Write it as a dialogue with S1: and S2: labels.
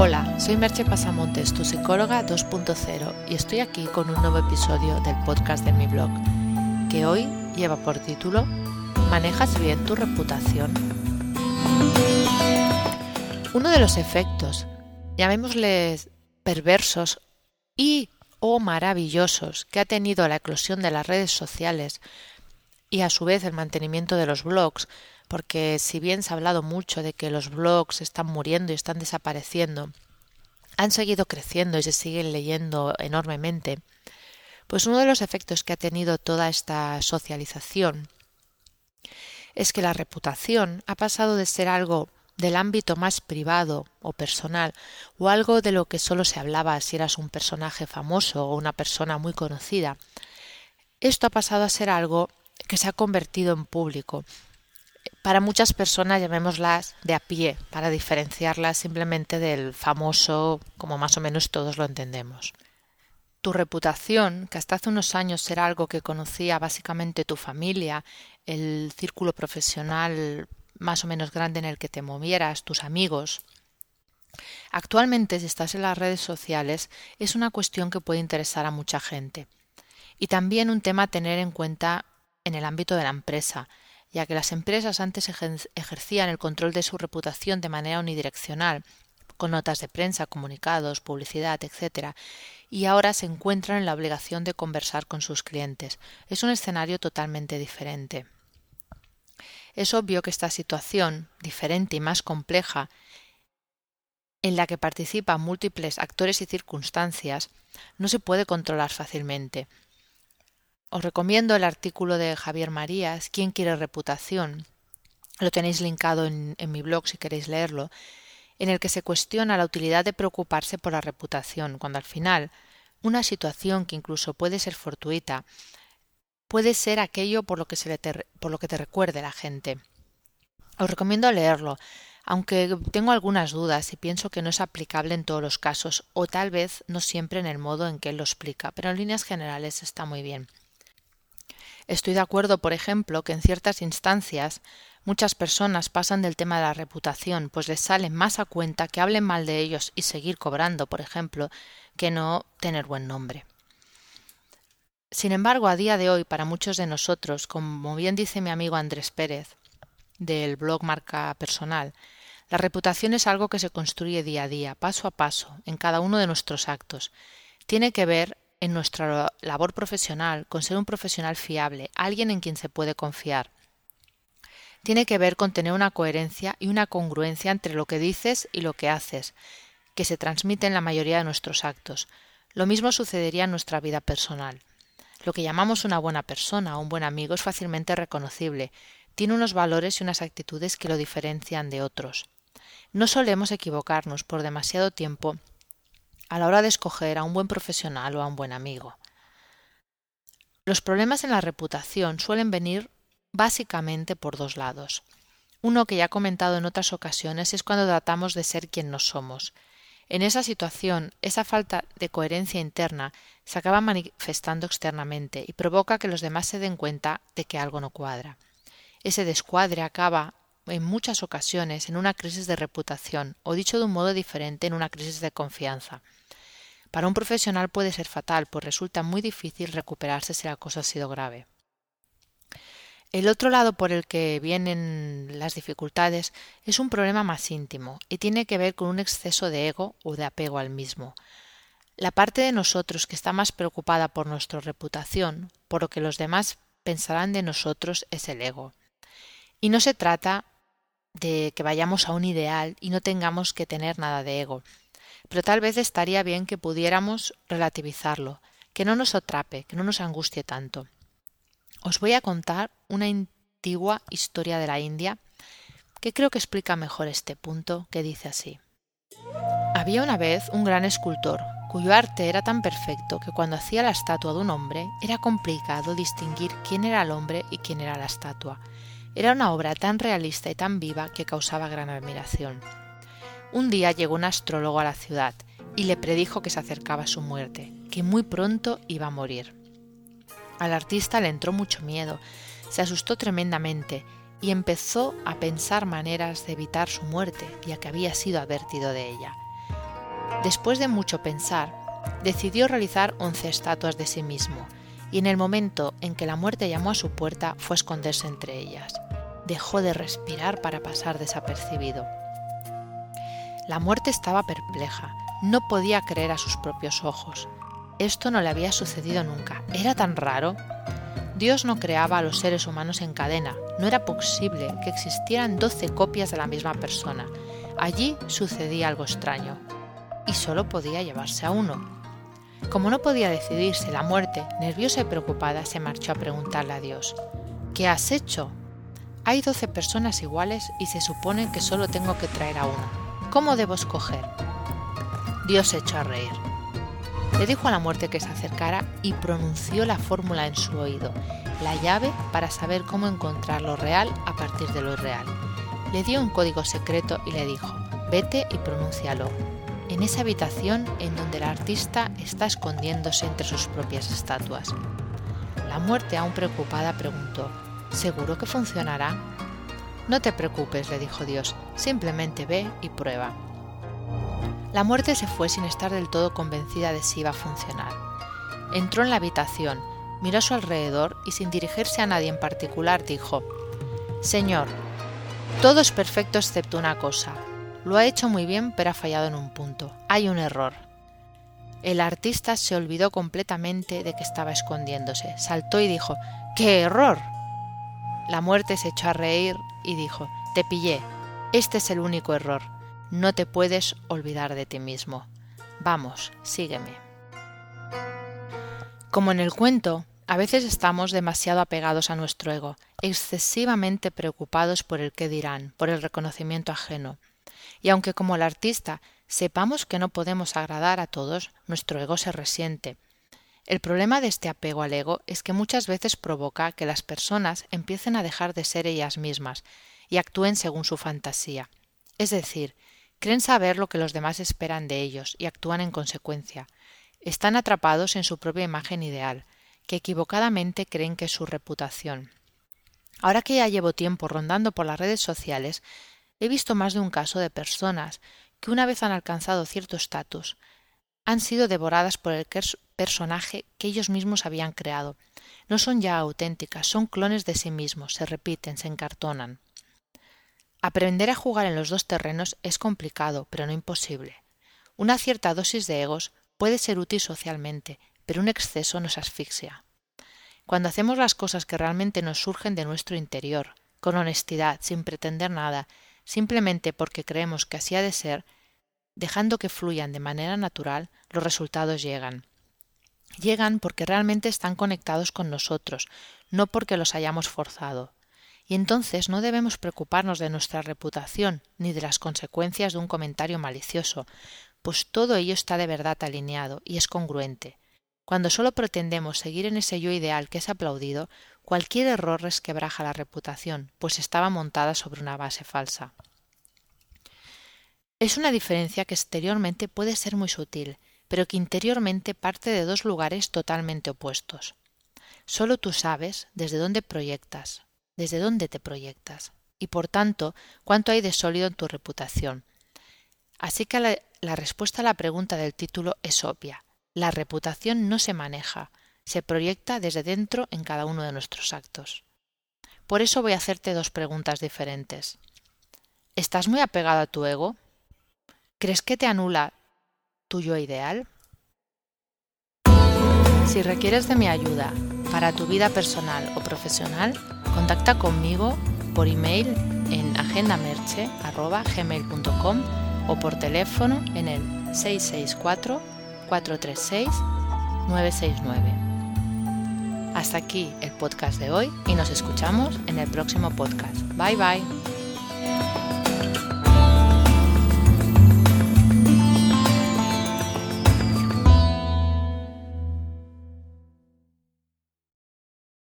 S1: Hola, soy Merche Pasamontes, tu psicóloga 2.0 y estoy aquí con un nuevo episodio del podcast de mi blog, que hoy lleva por título ¿Manejas bien tu reputación? Uno de los efectos, llamémosles perversos y o maravillosos que ha tenido la eclosión de las redes sociales y a su vez el mantenimiento de los blogs, porque si bien se ha hablado mucho de que los blogs están muriendo y están desapareciendo, han seguido creciendo y se siguen leyendo enormemente, pues uno de los efectos que ha tenido toda esta socialización es que la reputación ha pasado de ser algo del ámbito más privado o personal o algo de lo que solo se hablaba si eras un personaje famoso o una persona muy conocida. Esto ha pasado a ser algo que se ha convertido en público. Para muchas personas llamémoslas de a pie, para diferenciarlas simplemente del famoso, como más o menos todos lo entendemos. Tu reputación, que hasta hace unos años era algo que conocía básicamente tu familia, el círculo profesional más o menos grande en el que te movieras, tus amigos. Actualmente, si estás en las redes sociales, es una cuestión que puede interesar a mucha gente. Y también un tema a tener en cuenta en el ámbito de la empresa, ya que las empresas antes ejercían el control de su reputación de manera unidireccional, con notas de prensa, comunicados, publicidad, etc., y ahora se encuentran en la obligación de conversar con sus clientes. Es un escenario totalmente diferente. Es obvio que esta situación, diferente y más compleja, en la que participan múltiples actores y circunstancias, no se puede controlar fácilmente. Os recomiendo el artículo de Javier Marías, ¿Quién quiere reputación? Lo tenéis linkado en, mi blog si queréis leerlo, en el que se cuestiona la utilidad de preocuparse por la reputación, cuando al final una situación que incluso puede ser fortuita puede ser aquello por lo que, se te, por lo que te recuerde la gente. Os recomiendo leerlo, aunque tengo algunas dudas y pienso que no es aplicable en todos los casos, o tal vez no siempre en el modo en que él lo explica, pero en líneas generales está muy bien. Estoy de acuerdo, por ejemplo, que en ciertas instancias muchas personas pasan del tema de la reputación, pues les sale más a cuenta que hablen mal de ellos y seguir cobrando, por ejemplo, que no tener buen nombre. Sin embargo, a día de hoy, para muchos de nosotros, como bien dice mi amigo Andrés Pérez, del blog Marca Personal, la reputación es algo que se construye día a día, paso a paso, en cada uno de nuestros actos. Tiene que ver en nuestra labor profesional con ser un profesional fiable, alguien en quien se puede confiar. Tiene que ver con tener una coherencia y una congruencia entre lo que dices y lo que haces, que se transmite en la mayoría de nuestros actos. Lo mismo sucedería en nuestra vida personal. Lo que llamamos una buena persona o un buen amigo es fácilmente reconocible, tiene unos valores y unas actitudes que lo diferencian de otros. No solemos equivocarnos por demasiado tiempo a la hora de escoger a un buen profesional o a un buen amigo. Los problemas en la reputación suelen venir básicamente por dos lados. Uno que ya he comentado en otras ocasiones es cuando tratamos de ser quien no somos, en esa situación, esa falta de coherencia interna se acaba manifestando externamente y provoca que los demás se den cuenta de que algo no cuadra. Ese descuadre acaba en muchas ocasiones en una crisis de reputación o dicho de un modo diferente en una crisis de confianza. Para un profesional puede ser fatal, pues resulta muy difícil recuperarse si la cosa ha sido grave. El otro lado por el que vienen las dificultades es un problema más íntimo y tiene que ver con un exceso de ego o de apego al mismo. La parte de nosotros que está más preocupada por nuestra reputación, por lo que los demás pensarán de nosotros, es el ego. Y no se trata de que vayamos a un ideal y no tengamos que tener nada de ego, pero tal vez estaría bien que pudiéramos relativizarlo, que no nos atrape, que no nos angustie tanto. Os voy a contar una antigua historia de la India que creo que explica mejor este punto, que dice así. Había una vez un gran escultor, cuyo arte era tan perfecto que cuando hacía la estatua de un hombre era complicado distinguir quién era el hombre y quién era la estatua. Era una obra tan realista y tan viva que causaba gran admiración. Un día llegó un astrólogo a la ciudad y le predijo que se acercaba su muerte, que muy pronto iba a morir. Al artista le entró mucho miedo, se asustó tremendamente y empezó a pensar maneras de evitar su muerte, ya que había sido advertido de ella. Después de mucho pensar, decidió realizar once estatuas de sí mismo, y en el momento en que la muerte llamó a su puerta fue a esconderse entre ellas. Dejó de respirar para pasar desapercibido. La muerte estaba perpleja, no podía creer a sus propios ojos. Esto no le había sucedido nunca. ¿Era tan raro? Dios no creaba a los seres humanos en cadena. No era posible que existieran doce copias de la misma persona. Allí sucedía algo extraño. Y solo podía llevarse a uno. Como no podía decidirse la muerte, nerviosa y preocupada, se marchó a preguntarle a Dios, ¿Qué has hecho? Hay doce personas iguales y se supone que solo tengo que traer a una. ¿Cómo debo escoger? Dios se echó a reír. Le dijo a la muerte que se acercara y pronunció la fórmula en su oído, la llave para saber cómo encontrar lo real a partir de lo irreal. Le dio un código secreto y le dijo, vete y pronúncialo. En esa habitación en donde el artista está escondiéndose entre sus propias estatuas. La muerte, aún preocupada, preguntó, ¿seguro que funcionará? No te preocupes, le dijo Dios, simplemente ve y prueba. La muerte se fue sin estar del todo convencida de si iba a funcionar. Entró en la habitación, miró a su alrededor y sin dirigirse a nadie en particular dijo, Señor, todo es perfecto excepto una cosa. Lo ha hecho muy bien pero ha fallado en un punto. Hay un error. El artista se olvidó completamente de que estaba escondiéndose. Saltó y dijo, ¡Qué error! La muerte se echó a reír y dijo, Te pillé. Este es el único error. No te puedes olvidar de ti mismo. Vamos, sígueme. Como en el cuento, a veces estamos demasiado apegados a nuestro ego, excesivamente preocupados por el qué dirán, por el reconocimiento ajeno. Y aunque como el artista sepamos que no podemos agradar a todos, nuestro ego se resiente. El problema de este apego al ego es que muchas veces provoca que las personas empiecen a dejar de ser ellas mismas y actúen según su fantasía. Es decir, Creen saber lo que los demás esperan de ellos y actúan en consecuencia. Están atrapados en su propia imagen ideal, que equivocadamente creen que es su reputación. Ahora que ya llevo tiempo rondando por las redes sociales, he visto más de un caso de personas que una vez han alcanzado cierto estatus, han sido devoradas por el personaje que ellos mismos habían creado. No son ya auténticas, son clones de sí mismos, se repiten, se encartonan. Aprender a jugar en los dos terrenos es complicado, pero no imposible. Una cierta dosis de egos puede ser útil socialmente, pero un exceso nos asfixia. Cuando hacemos las cosas que realmente nos surgen de nuestro interior, con honestidad, sin pretender nada, simplemente porque creemos que así ha de ser, dejando que fluyan de manera natural, los resultados llegan. Llegan porque realmente están conectados con nosotros, no porque los hayamos forzado y entonces no debemos preocuparnos de nuestra reputación ni de las consecuencias de un comentario malicioso, pues todo ello está de verdad alineado y es congruente. Cuando solo pretendemos seguir en ese yo ideal que es aplaudido, cualquier error resquebraja la reputación, pues estaba montada sobre una base falsa. Es una diferencia que exteriormente puede ser muy sutil, pero que interiormente parte de dos lugares totalmente opuestos. Solo tú sabes desde dónde proyectas, desde dónde te proyectas y por tanto cuánto hay de sólido en tu reputación. Así que la, respuesta a la pregunta del título es obvia. La reputación no se maneja, se proyecta desde dentro en cada uno de nuestros actos. Por eso voy a hacerte dos preguntas diferentes. ¿Estás muy apegado a tu ego? ¿Crees que te anula tu yo ideal? Si requieres de mi ayuda para tu vida personal o profesional, Contacta conmigo por email en agendamerche.gmail.com o por teléfono en el 664-436-969. Hasta aquí el podcast de hoy y nos escuchamos en el próximo podcast. Bye bye.